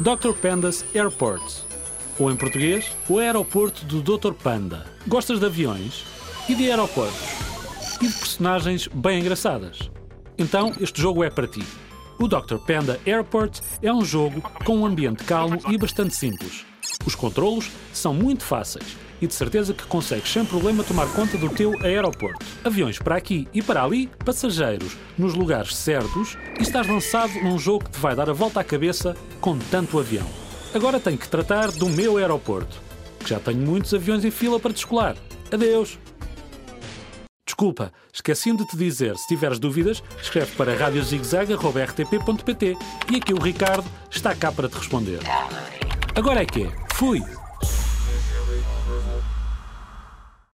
Dr. Panda's Airports, ou em português, o aeroporto do Dr. Panda. Gostas de aviões e de aeroportos e de personagens bem engraçadas? Então este jogo é para ti. O Dr. Panda Airport é um jogo com um ambiente calmo e bastante simples. Os controlos são muito fáceis e de certeza que consegues sem problema tomar conta do teu aeroporto. Aviões para aqui e para ali, passageiros nos lugares certos e estás lançado num jogo que te vai dar a volta à cabeça com tanto avião. Agora tenho que tratar do meu aeroporto, que já tenho muitos aviões em fila para descolar. Adeus! Desculpa, esqueci de te dizer, se tiveres dúvidas, escreve para radiozigzag.rtp.pt e aqui o Ricardo está cá para te responder. Agora é que é. Fui!